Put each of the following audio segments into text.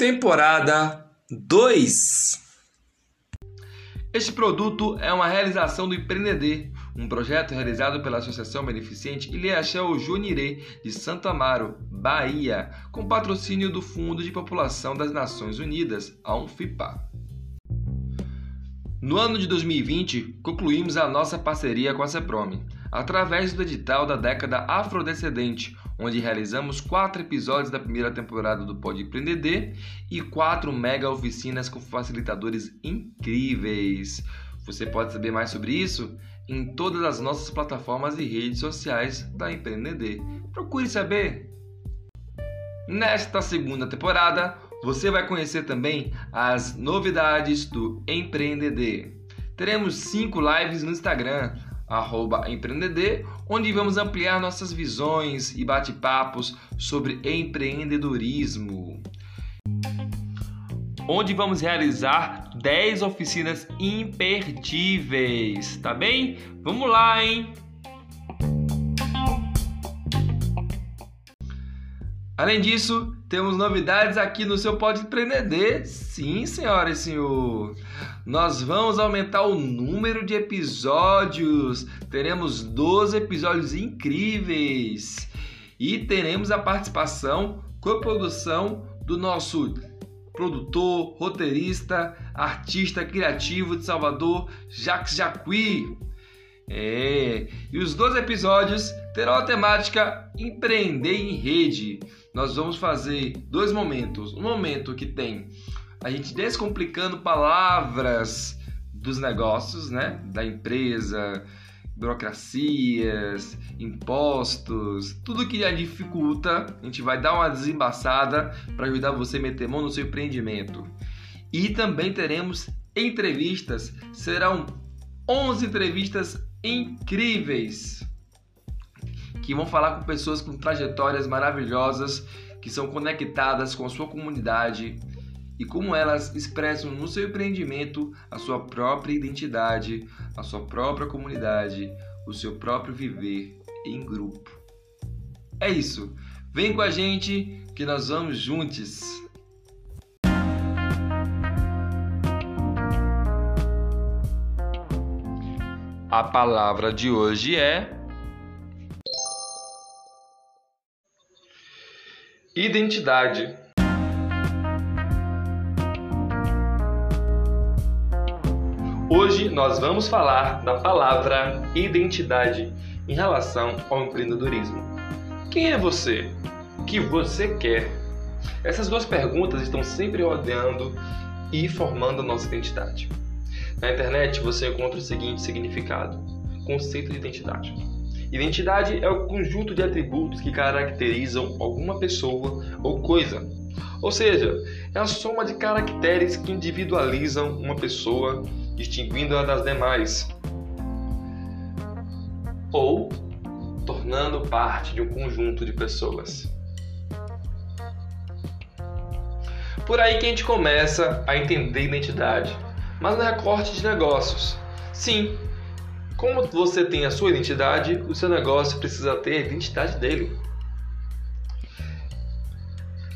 Temporada 2 Este produto é uma realização do Empreendedor, um projeto realizado pela Associação Beneficente Ilhéachel Junirê de Santo Amaro, Bahia, com patrocínio do Fundo de População das Nações Unidas, a UNFIPA. No ano de 2020, concluímos a nossa parceria com a CEPROME, através do edital da década afrodescendente, onde realizamos quatro episódios da primeira temporada do Pode Empreender e quatro mega oficinas com facilitadores incríveis. Você pode saber mais sobre isso em todas as nossas plataformas e redes sociais da Empreender. Procure saber! Nesta segunda temporada, você vai conhecer também as novidades do Empreender. Teremos cinco lives no Instagram, arroba Empreender, onde vamos ampliar nossas visões e bate-papos sobre empreendedorismo. Onde vamos realizar 10 oficinas imperdíveis, tá bem? Vamos lá, hein? Além disso, temos novidades aqui no seu Pode Empreender. Sim, senhora e senhor. Nós vamos aumentar o número de episódios. Teremos 12 episódios incríveis. E teremos a participação, coprodução do nosso produtor, roteirista, artista criativo de Salvador, Jacques Jacqui. É, e os 12 episódios terão a temática Empreender em Rede. Nós vamos fazer dois momentos. Um momento que tem a gente descomplicando palavras dos negócios, né? Da empresa, burocracias, impostos, tudo que lhe dificulta, a gente vai dar uma desembaçada para ajudar você a meter mão no seu empreendimento. E também teremos entrevistas, serão 11 entrevistas incríveis que vão falar com pessoas com trajetórias maravilhosas, que são conectadas com a sua comunidade e como elas expressam no seu empreendimento a sua própria identidade, a sua própria comunidade, o seu próprio viver em grupo. É isso. Vem com a gente que nós vamos juntos. A palavra de hoje é identidade. Hoje nós vamos falar da palavra identidade em relação ao empreendedorismo. Quem é você? O que você quer? Essas duas perguntas estão sempre rodeando e formando a nossa identidade. Na internet você encontra o seguinte significado: conceito de identidade. Identidade é o conjunto de atributos que caracterizam alguma pessoa ou coisa. Ou seja, é a soma de caracteres que individualizam uma pessoa, distinguindo-a das demais. Ou tornando parte de um conjunto de pessoas. Por aí que a gente começa a entender identidade mas no recorte de negócios. Sim, como você tem a sua identidade, o seu negócio precisa ter a identidade dele.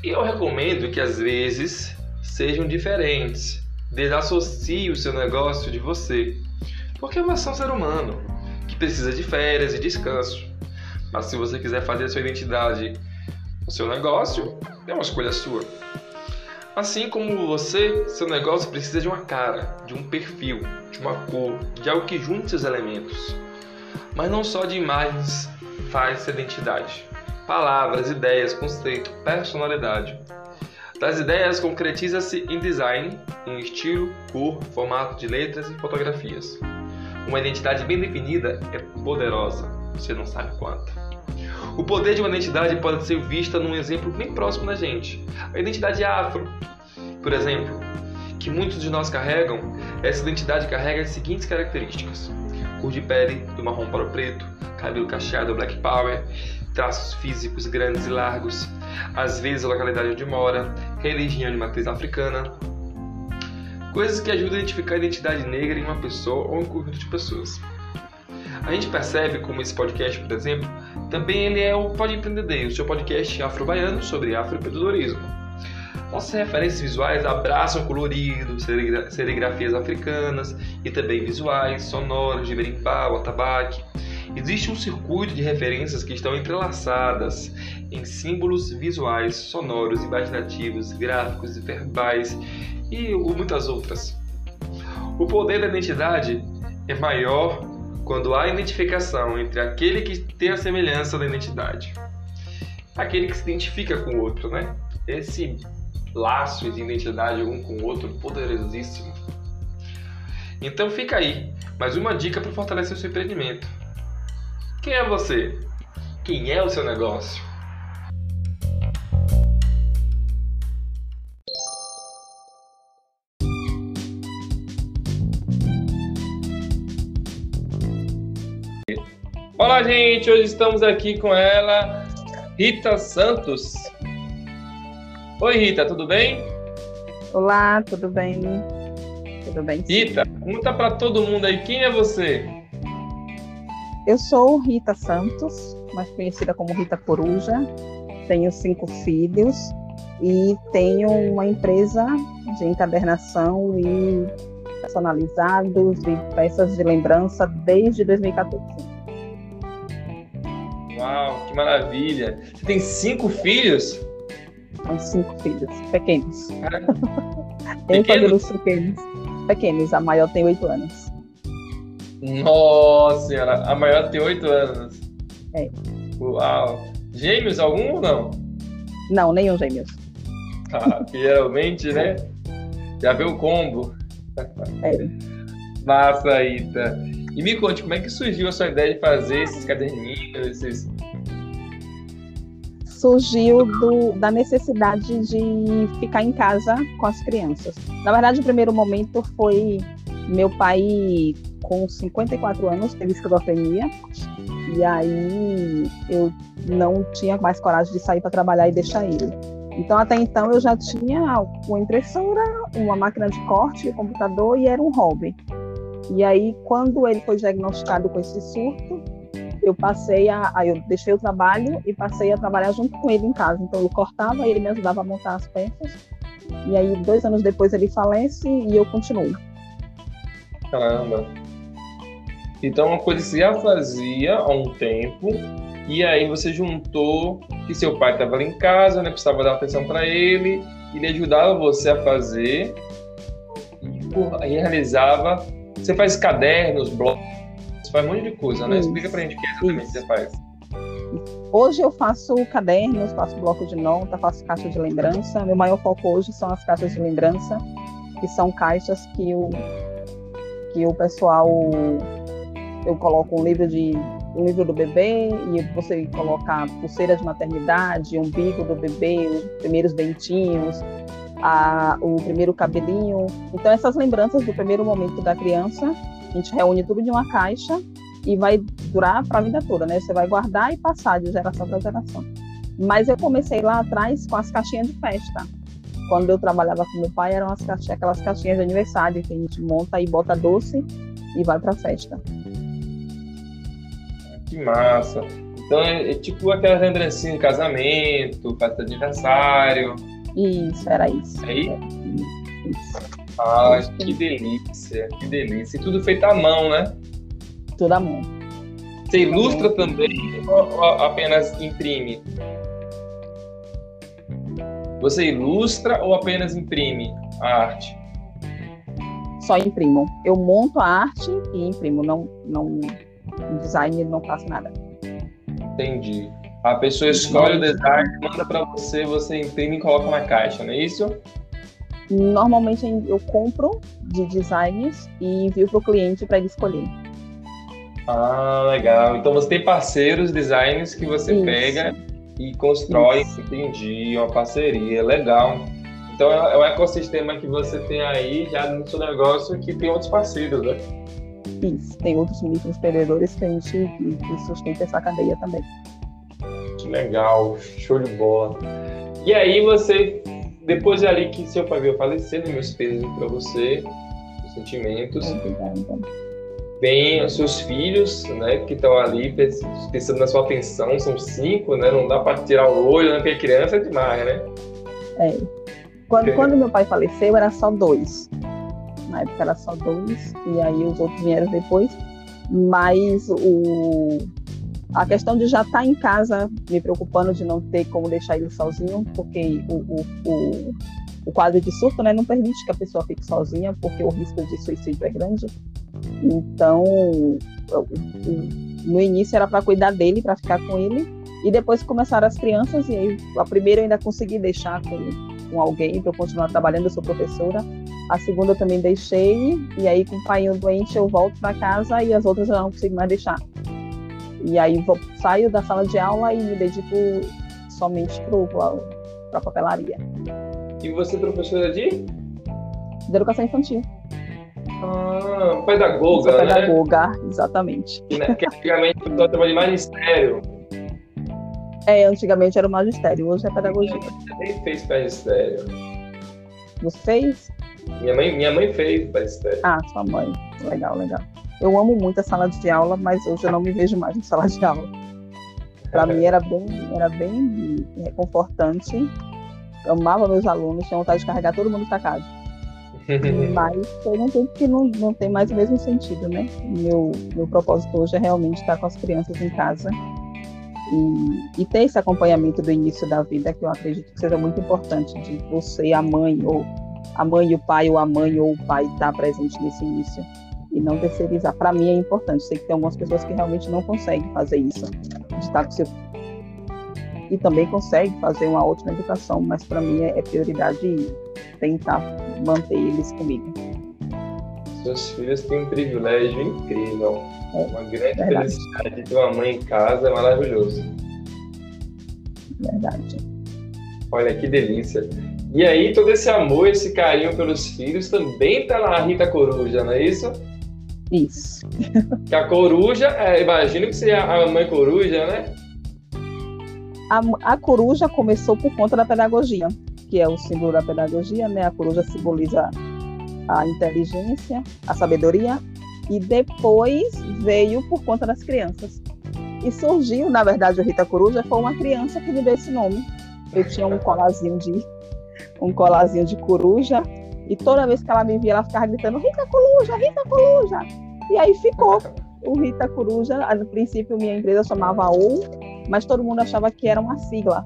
E eu recomendo que às vezes sejam diferentes. Desassocie o seu negócio de você. Porque você é um ser humano que precisa de férias e descanso. Mas se você quiser fazer a sua identidade no seu negócio, é uma escolha sua. Assim como você, seu negócio precisa de uma cara, de um perfil, de uma cor, de algo que junte seus elementos. Mas não só de imagens faz identidade. Palavras, ideias, conceito, personalidade. Das ideias concretiza-se em design, em estilo, cor, formato de letras e fotografias. Uma identidade bem definida é poderosa, você não sabe quanto. O poder de uma identidade pode ser vista num exemplo bem próximo da gente. A identidade afro, por exemplo, que muitos de nós carregam, essa identidade carrega as seguintes características: cor de pele do marrom para o preto, cabelo cacheado, black power, traços físicos grandes e largos, às vezes a localidade onde mora, religião de matriz africana. Coisas que ajudam a identificar a identidade negra em uma pessoa ou um conjunto de pessoas. A gente percebe como esse podcast, por exemplo, também ele é o Pode Empreender, o seu podcast afro-baiano sobre afroempreendedorismo. Nossas referências visuais abraçam colorido, serigrafias africanas e também visuais, sonoros de berimbau, atabaque. Existe um circuito de referências que estão entrelaçadas em símbolos visuais, sonoros, imaginativos, gráficos e verbais e muitas outras. O poder da identidade é maior quando há identificação entre aquele que tem a semelhança da identidade, aquele que se identifica com o outro, né? Esse laço de identidade um com o outro poderosíssimo. Então fica aí, mais uma dica para fortalecer o seu empreendimento. Quem é você? Quem é o seu negócio? Olá, gente! Hoje estamos aqui com ela, Rita Santos. Oi, Rita, tudo bem? Olá, tudo bem? Tudo bem? Rita, conta para todo mundo aí quem é você. Eu sou Rita Santos, mais conhecida como Rita Coruja. Tenho cinco filhos e tenho uma empresa de encadernação e personalizados e peças de lembrança desde 2014. Uau, que maravilha! Você tem cinco filhos? São cinco filhos, pequenos. tem pequenos? pequenos. Pequenos, a maior tem oito anos. Nossa senhora, a maior tem oito anos. É. Uau! Gêmeos algum ou não? Não, nenhum gêmeos. Ah, geralmente, né? Já vê o combo. É. Massa, Ita. E me conte, como é que surgiu a sua ideia de fazer esses caderninhos, esses... Surgiu do, da necessidade de ficar em casa com as crianças. Na verdade, o primeiro momento foi meu pai, com 54 anos, teve esquizofrenia. E aí eu não tinha mais coragem de sair para trabalhar e deixar ele. Então, até então, eu já tinha uma impressora, uma máquina de corte, um computador e era um hobby. E aí, quando ele foi diagnosticado com esse surto, eu passei a, eu deixei o trabalho e passei a trabalhar junto com ele em casa. Então eu cortava e ele me ajudava a montar as peças. E aí dois anos depois ele falece e eu continuo. Caramba. Então uma coisa que você já fazia há um tempo e aí você juntou que seu pai estava em casa, né, precisava dar atenção para ele, ele ajudava você a fazer e realizava você faz cadernos, blogs, você faz um monte de coisa, né? Isso. Explica pra gente o que exatamente você faz. Hoje eu faço cadernos, faço bloco de nota, faço caixa de lembrança. Meu maior foco hoje são as caixas de lembrança, que são caixas que o, que o pessoal. Eu coloco um livro de um livro do bebê e você coloca pulseira de maternidade, umbigo do bebê, os primeiros dentinhos, a, o primeiro cabelinho. Então, essas lembranças do primeiro momento da criança, a gente reúne tudo de uma caixa e vai durar para a vida toda, né? Você vai guardar e passar de geração para geração. Mas eu comecei lá atrás com as caixinhas de festa. Quando eu trabalhava com meu pai, eram as caixinhas, aquelas caixinhas de aniversário que a gente monta e bota doce e vai para a festa. Que massa! Então é, é tipo aquelas lembrancinhas de casamento, festa de aniversário. Isso, era isso. Aí? Isso. Ah, que delícia, que delícia. E tudo feito à mão, né? Tudo à mão. Você ilustra também ou apenas imprime? Você ilustra ou apenas imprime a arte? Só imprimo. Eu monto a arte e imprimo. Não, não, design não faço nada. Entendi. A pessoa escolhe o design, manda para você, você imprime e coloca na caixa, não é isso? Normalmente eu compro de designs e envio para o cliente para ele escolher. Ah, legal. Então você tem parceiros designs que você isso. pega e constrói, isso. entendi, uma parceria, legal. Então é um ecossistema que você tem aí já no seu negócio que tem outros parceiros, né? Isso, tem outros microempreendedores que a gente que, que sustenta essa cadeia também. Legal, show de bola. E aí você, depois de ali que seu pai veio falecer, meus pesos para você, os sentimentos. Obrigada. Vem os seus filhos, né, que estão ali pensando na sua pensão, são cinco, né? Não dá para tirar o olho, né? Porque criança é demais, né? É. Quando, quando meu pai faleceu, era só dois. Na época era só dois, e aí os outros vieram depois. Mas o, a questão de já estar tá em casa, me preocupando de não ter como deixar ele sozinho, porque o, o, o, o quadro de surto né, não permite que a pessoa fique sozinha, porque o risco de suicídio é grande. Então, no início era para cuidar dele, para ficar com ele, e depois começaram as crianças, e aí a primeira eu ainda consegui deixar com, com alguém para eu continuar trabalhando, eu sou professora. A segunda eu também deixei, e aí com o pai doente eu volto para casa e as outras eu não consigo mais deixar. E aí vou, saio da sala de aula e me dedico somente para a papelaria. E você é professora de? De educação infantil. Ah, pedagoga, Sou pedagoga, né? exatamente. Né, que antigamente o pessoal chamava de magistério. É, antigamente era o magistério, hoje é pedagogia. Nem fez magistério. Você fez? Minha mãe, minha mãe fez magistério. Ah, sua mãe. Legal, legal. Eu amo muito a sala de aula, mas hoje eu não me vejo mais na sala de aula. Para mim era bem, era bem reconfortante. Eu amava meus alunos, tinha vontade de carregar todo mundo para casa. Mas foi um tempo que não, não tem mais o mesmo sentido, né? Meu, meu propósito hoje é realmente estar com as crianças em casa e, e, ter esse acompanhamento do início da vida, que eu acredito que seja muito importante, de você, a mãe, ou a mãe e o pai, ou a mãe ou o pai estar presente nesse início e não terceirizar. Para mim é importante. Sei que tem algumas pessoas que realmente não conseguem fazer isso, de estar com seu e também consegue fazer uma ótima educação, mas para mim é, é prioridade tentar manter eles comigo. Seus filhos têm um privilégio incrível. É, uma grande verdade. felicidade de ter uma mãe em casa é maravilhoso. Verdade. Olha que delícia. E aí, todo esse amor, esse carinho pelos filhos também está na Rita Coruja, não é isso? Isso. Que a coruja, é, imagino que seja a mãe coruja, né? A, a coruja começou por conta da pedagogia que é o símbolo da pedagogia, né? A coruja simboliza a inteligência, a sabedoria, e depois veio por conta das crianças. E surgiu, na verdade, o Rita Coruja foi uma criança que me deu esse nome. Eu tinha um colazinho de um colazinho de coruja e toda vez que ela me via, ela ficava gritando Rita Coruja, Rita Coruja. E aí ficou o Rita Coruja. No princípio, minha empresa chamava OU, mas todo mundo achava que era uma sigla.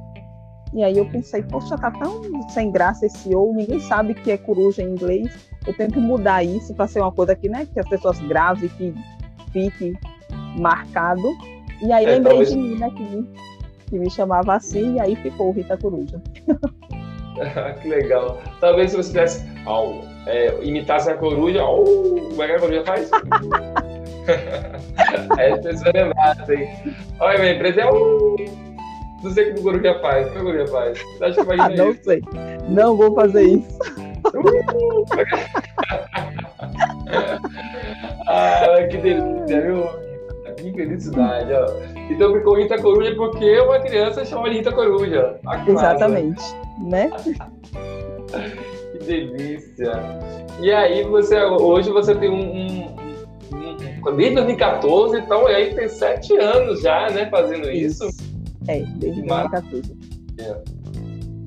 E aí eu pensei, poxa, tá tão sem graça esse ou, ninguém sabe que é coruja em inglês. Eu tenho que mudar isso para ser uma coisa que, né, que as pessoas gravem, que fique marcado. E aí é, lembrei talvez... de mim, né, que me, que me chamava assim, e aí ficou Rita Coruja. que legal. Talvez se você tivesse oh, é, imitasse a coruja, oh, como é que a coruja faz? é, as pessoas lembraram, assim. Olha, minha empresa é um não sei o que o Coruja faz. O que o Coruja faz? Você acha que vai ah, Não isso? sei. Não vou fazer isso. ah, que delícia, viu? Que felicidade, ó. Então ficou Rita Coruja porque uma criança chama de Rita Coruja. Exatamente, né? que delícia. E aí você hoje você tem um, um, um, um desde 2014, então aí tem sete anos já, né, fazendo isso. isso. É, desde 2014.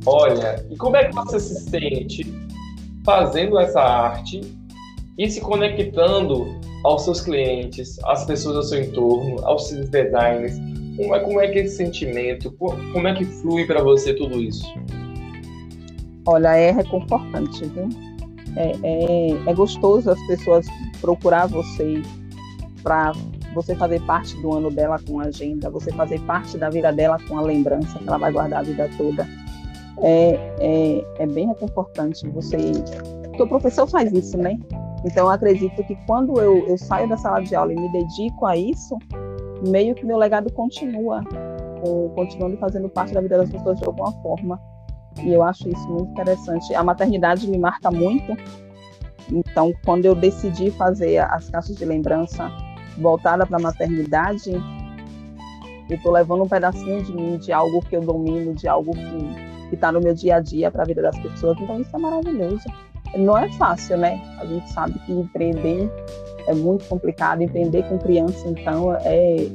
Olha, e como é que você se sente fazendo essa arte e se conectando aos seus clientes, às pessoas ao seu entorno, aos seus designers? Como é, como é que é esse sentimento, como é que flui para você tudo isso? Olha, é reconfortante, viu? É, é, é gostoso as pessoas procurar você para você fazer parte do ano dela com a agenda, você fazer parte da vida dela com a lembrança que ela vai guardar a vida toda. É, é, é bem reconfortante você. Porque o professor faz isso, né? Então, acredito que quando eu, eu saio da sala de aula e me dedico a isso, meio que meu legado continua, continuando fazendo parte da vida das pessoas de alguma forma. E eu acho isso muito interessante. A maternidade me marca muito, Então, quando eu decidi fazer as caixas de lembrança voltada para a maternidade, eu estou levando um pedacinho de mim, de algo que eu domino, de algo que está no meu dia a dia para a vida das pessoas. Então, isso é maravilhoso. Não é fácil, né? A gente sabe que empreender é muito complicado. Empreender com criança, então, é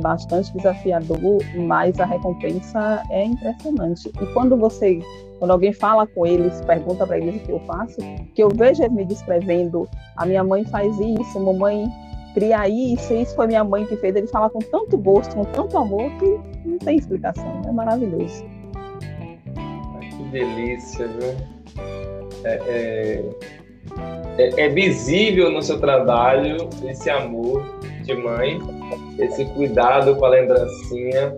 bastante desafiador, mas a recompensa é impressionante. E quando você, quando alguém fala com eles, pergunta para eles o que eu faço, que eu vejo eles me descrevendo, a minha mãe faz isso, mamãe cria isso, isso foi minha mãe que fez, eles falam com tanto gosto, com tanto amor, que não tem explicação, é maravilhoso. Que delícia, viu? É, é, é, é visível no seu trabalho esse amor de mãe, esse cuidado com a lembrancinha.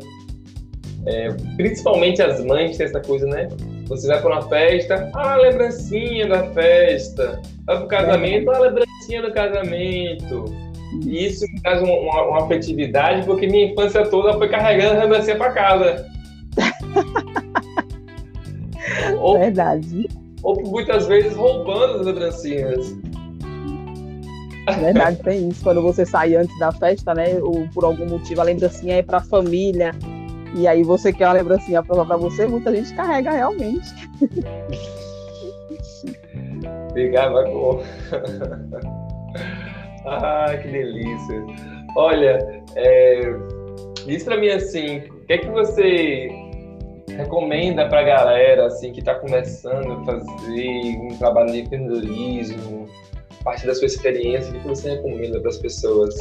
É, principalmente as mães têm essa coisa, né? Você vai para uma festa, ah, lembrancinha da festa. Vai para o casamento, ah, lembrancinha do casamento. E isso me traz uma, uma, uma, afetividade, porque minha infância toda foi carregando a lembrancinha para casa. ou, Verdade. Ou muitas vezes roubando as lembrancinhas. Verdade, tem isso. Quando você sai antes da festa, né? Ou por algum motivo a lembrancinha é para a família. E aí você quer uma lembrancinha para você, muita gente carrega realmente. Ficava com. ah, que delícia. Olha, é... diz para mim assim, o que é que você recomenda para a galera assim que está começando a fazer um trabalho de empreendedorismo? partir da sua experiência, o que você recomenda para as pessoas?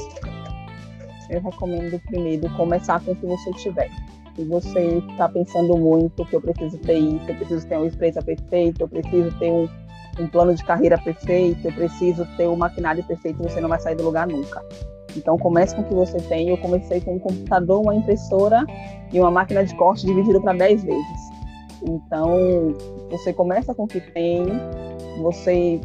Eu recomendo primeiro começar com o que você tiver. Se você está pensando muito que eu preciso ter isso, eu preciso ter uma empresa perfeita, eu preciso ter um, um plano de carreira perfeito, eu preciso ter um maquinário perfeito, você não vai sair do lugar nunca. Então comece com o que você tem. Eu comecei com um computador, uma impressora e uma máquina de corte dividido para 10 vezes. Então você começa com o que tem, você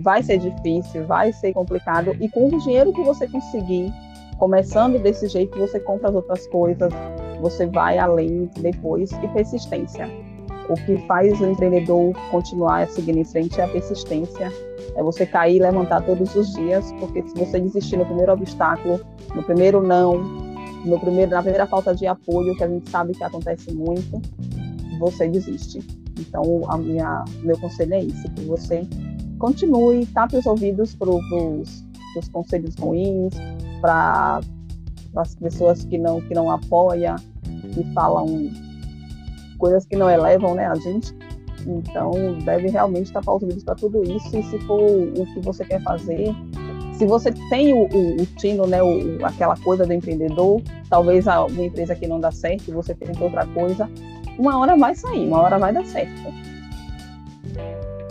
vai ser difícil, vai ser complicado, e com o dinheiro que você conseguir, começando desse jeito, você compra as outras coisas, você vai além depois, e persistência. O que faz o empreendedor continuar seguindo em frente é a persistência, é você cair e levantar todos os dias, porque se você desistir no primeiro obstáculo, no primeiro não, no primeiro, na primeira falta de apoio, que a gente sabe que acontece muito, você desiste. Então, a minha, meu conselho é isso, que você continue, tape os ouvidos para os conselhos ruins, para as pessoas que não, que não apoiam, que falam coisas que não elevam né, a gente. Então, deve realmente os ouvidos para tudo isso. E se for o que você quer fazer, se você tem o, o, o tino, né, o, aquela coisa do empreendedor, talvez a, uma empresa que não dá certo, você tenta outra coisa, uma hora vai sair, uma hora vai dar certo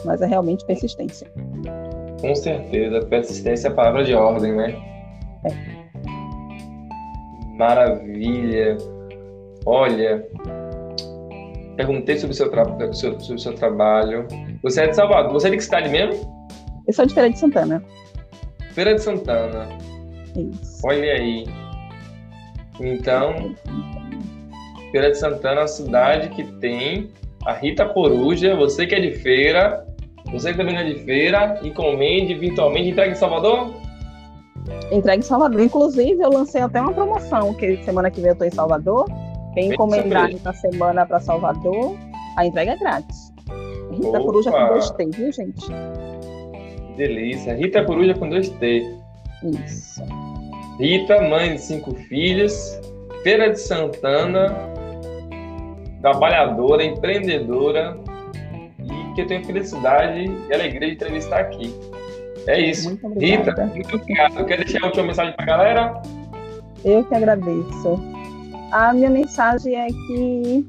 mas é realmente persistência. Com certeza, persistência é a palavra de ordem, né? É. Maravilha. Olha, perguntei sobre o seu, tra... sobre o seu trabalho. Você é de Salvador. Você é de que cidade mesmo? Eu sou de Feira de Santana. Feira de Santana. Isso. Olha aí. Então, Feira de Santana é uma cidade que tem a Rita Coruja. Você que é de feira, você que também é de feira, encomende, virtualmente, entrega em Salvador? Entrega em Salvador. Inclusive, eu lancei até uma promoção, que semana que vem eu estou em Salvador. Quem encomendar na semana para Salvador, a entrega é grátis. Rita Opa. Coruja com dois T, viu, gente? Delícia. Rita Coruja com dois T. Isso. Rita, mãe de cinco filhos, Feira de Santana, trabalhadora, empreendedora, que eu tenho felicidade e alegria de entrevistar aqui. É isso. Muito Rita, muito obrigado. Quer deixar a última mensagem para a galera? Eu que agradeço. A minha mensagem é que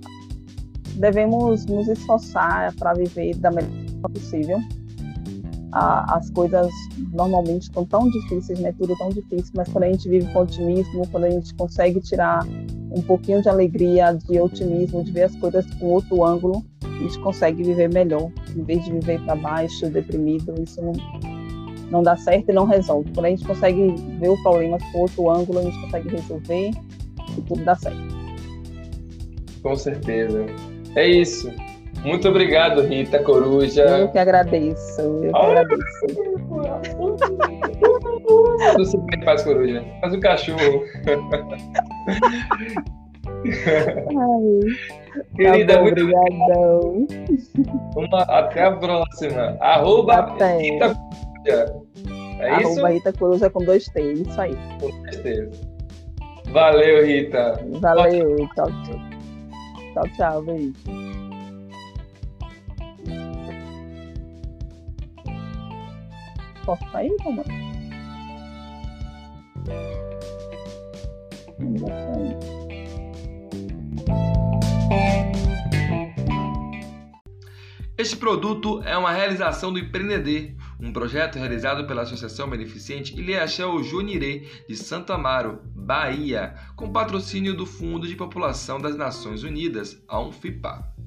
devemos nos esforçar para viver da melhor forma possível. As coisas normalmente estão tão difíceis, né? Tudo tão difícil, mas quando a gente vive com otimismo, quando a gente consegue tirar um pouquinho de alegria, de otimismo, de ver as coisas com outro ângulo, a gente consegue viver melhor, em vez de viver para baixo, deprimido, isso não, não dá certo e não resolve. Quando a gente consegue ver o problema por outro ângulo, a gente consegue resolver e tudo dá certo. Com certeza. É isso. Muito obrigado, Rita Coruja. Eu que agradeço, eu que agradeço. Não sei como é que faz coruja. Faz o cachorro. Ai, Querida, tá bom, muito obrigadão. Uma, até a próxima. Arroba Até. Rita Coruja. É isso? Arroba Rita Coruja com dois T, isso aí. Com certeza. Valeu, Rita. Valeu, tchau, tchau. Tchau, tchau, beijo. Posso sair, Romano? Não vou sair. Este produto é uma realização do Empreender, um projeto realizado pela Associação Beneficente Ilhéachel Junirê de Santo Amaro, Bahia, com patrocínio do Fundo de População das Nações Unidas, a UNFIPA.